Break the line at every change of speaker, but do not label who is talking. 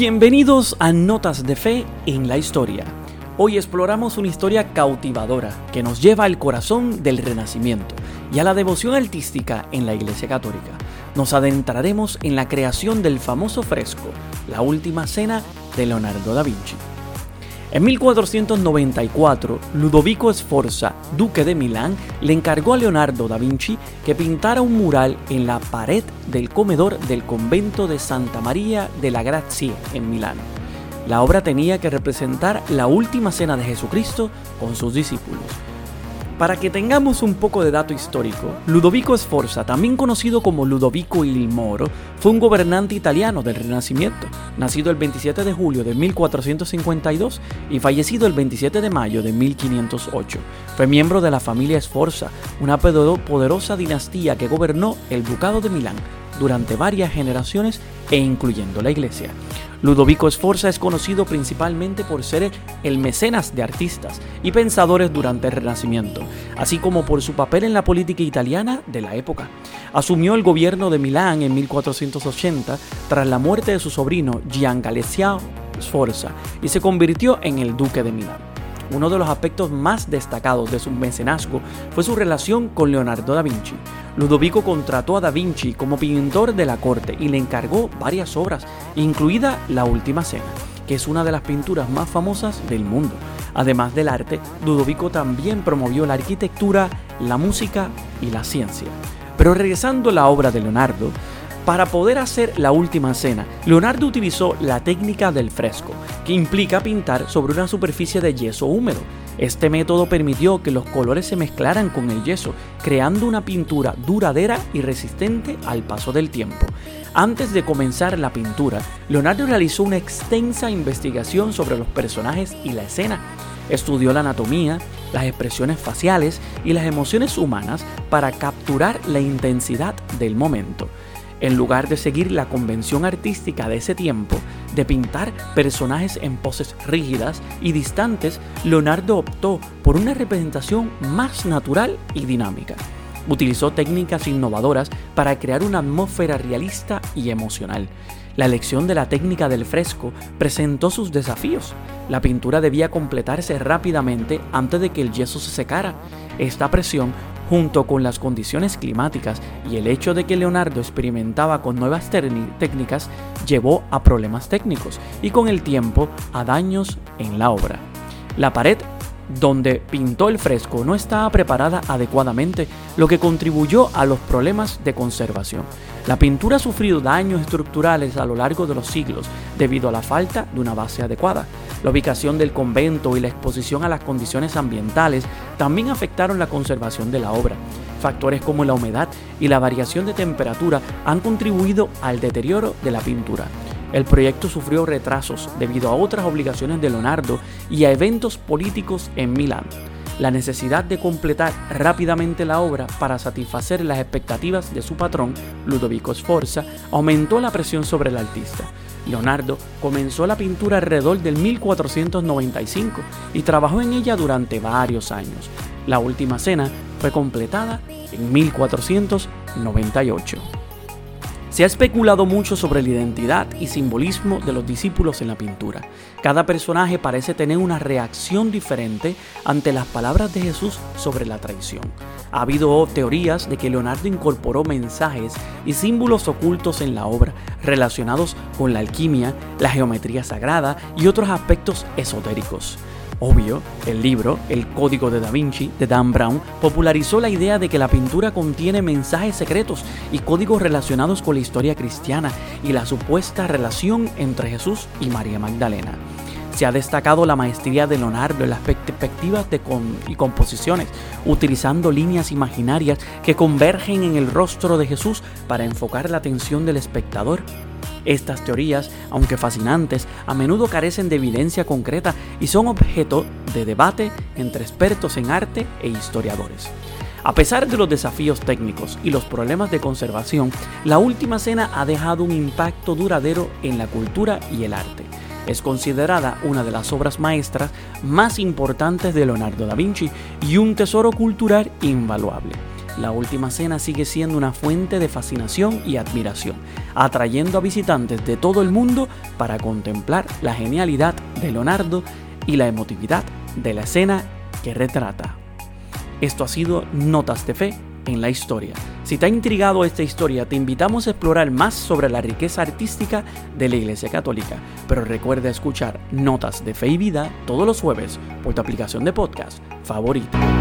Bienvenidos a Notas de Fe en la Historia. Hoy exploramos una historia cautivadora que nos lleva al corazón del Renacimiento y a la devoción artística en la Iglesia Católica. Nos adentraremos en la creación del famoso fresco, La Última Cena de Leonardo da Vinci. En 1494, Ludovico Sforza, duque de Milán, le encargó a Leonardo da Vinci que pintara un mural en la pared del comedor del convento de Santa María de la Grazie en Milán. La obra tenía que representar la última cena de Jesucristo con sus discípulos. Para que tengamos un poco de dato histórico, Ludovico Sforza, también conocido como Ludovico il Moro, fue un gobernante italiano del Renacimiento, nacido el 27 de julio de 1452 y fallecido el 27 de mayo de 1508. Fue miembro de la familia Sforza, una poderosa dinastía que gobernó el Ducado de Milán durante varias generaciones e incluyendo la Iglesia. Ludovico Sforza es conocido principalmente por ser el mecenas de artistas y pensadores durante el Renacimiento, así como por su papel en la política italiana de la época. Asumió el gobierno de Milán en 1480 tras la muerte de su sobrino Gian Galeazzo Sforza y se convirtió en el duque de Milán. Uno de los aspectos más destacados de su mecenazgo fue su relación con Leonardo da Vinci. Ludovico contrató a da Vinci como pintor de la corte y le encargó varias obras, incluida La Última Cena, que es una de las pinturas más famosas del mundo. Además del arte, Ludovico también promovió la arquitectura, la música y la ciencia. Pero regresando a la obra de Leonardo, para poder hacer la última cena, Leonardo utilizó la técnica del fresco, que implica pintar sobre una superficie de yeso húmedo. Este método permitió que los colores se mezclaran con el yeso, creando una pintura duradera y resistente al paso del tiempo. Antes de comenzar la pintura, Leonardo realizó una extensa investigación sobre los personajes y la escena. Estudió la anatomía, las expresiones faciales y las emociones humanas para capturar la intensidad del momento en lugar de seguir la convención artística de ese tiempo de pintar personajes en poses rígidas y distantes, Leonardo optó por una representación más natural y dinámica. Utilizó técnicas innovadoras para crear una atmósfera realista y emocional. La elección de la técnica del fresco presentó sus desafíos. La pintura debía completarse rápidamente antes de que el yeso se secara. Esta presión junto con las condiciones climáticas y el hecho de que Leonardo experimentaba con nuevas técnicas, llevó a problemas técnicos y con el tiempo a daños en la obra. La pared donde pintó el fresco no estaba preparada adecuadamente, lo que contribuyó a los problemas de conservación. La pintura ha sufrido daños estructurales a lo largo de los siglos debido a la falta de una base adecuada. La ubicación del convento y la exposición a las condiciones ambientales también afectaron la conservación de la obra. Factores como la humedad y la variación de temperatura han contribuido al deterioro de la pintura. El proyecto sufrió retrasos debido a otras obligaciones de Leonardo y a eventos políticos en Milán. La necesidad de completar rápidamente la obra para satisfacer las expectativas de su patrón, Ludovico Sforza, aumentó la presión sobre el artista. Leonardo comenzó la pintura alrededor del 1495 y trabajó en ella durante varios años. La última cena fue completada en 1498. Se ha especulado mucho sobre la identidad y simbolismo de los discípulos en la pintura. Cada personaje parece tener una reacción diferente ante las palabras de Jesús sobre la traición. Ha habido teorías de que Leonardo incorporó mensajes y símbolos ocultos en la obra relacionados con la alquimia, la geometría sagrada y otros aspectos esotéricos. Obvio, el libro, El Código de Da Vinci, de Dan Brown, popularizó la idea de que la pintura contiene mensajes secretos y códigos relacionados con la historia cristiana y la supuesta relación entre Jesús y María Magdalena. Se ha destacado la maestría de Leonardo en las perspectivas de y composiciones, utilizando líneas imaginarias que convergen en el rostro de Jesús para enfocar la atención del espectador estas teorías, aunque fascinantes, a menudo carecen de evidencia concreta y son objeto de debate entre expertos en arte e historiadores. A pesar de los desafíos técnicos y los problemas de conservación, la última cena ha dejado un impacto duradero en la cultura y el arte. Es considerada una de las obras maestras más importantes de Leonardo da Vinci y un tesoro cultural invaluable. La Última Cena sigue siendo una fuente de fascinación y admiración, atrayendo a visitantes de todo el mundo para contemplar la genialidad de Leonardo y la emotividad de la escena que retrata. Esto ha sido Notas de Fe en la historia. Si te ha intrigado esta historia, te invitamos a explorar más sobre la riqueza artística de la Iglesia Católica. Pero recuerda escuchar Notas de Fe y Vida todos los jueves por tu aplicación de podcast favorita.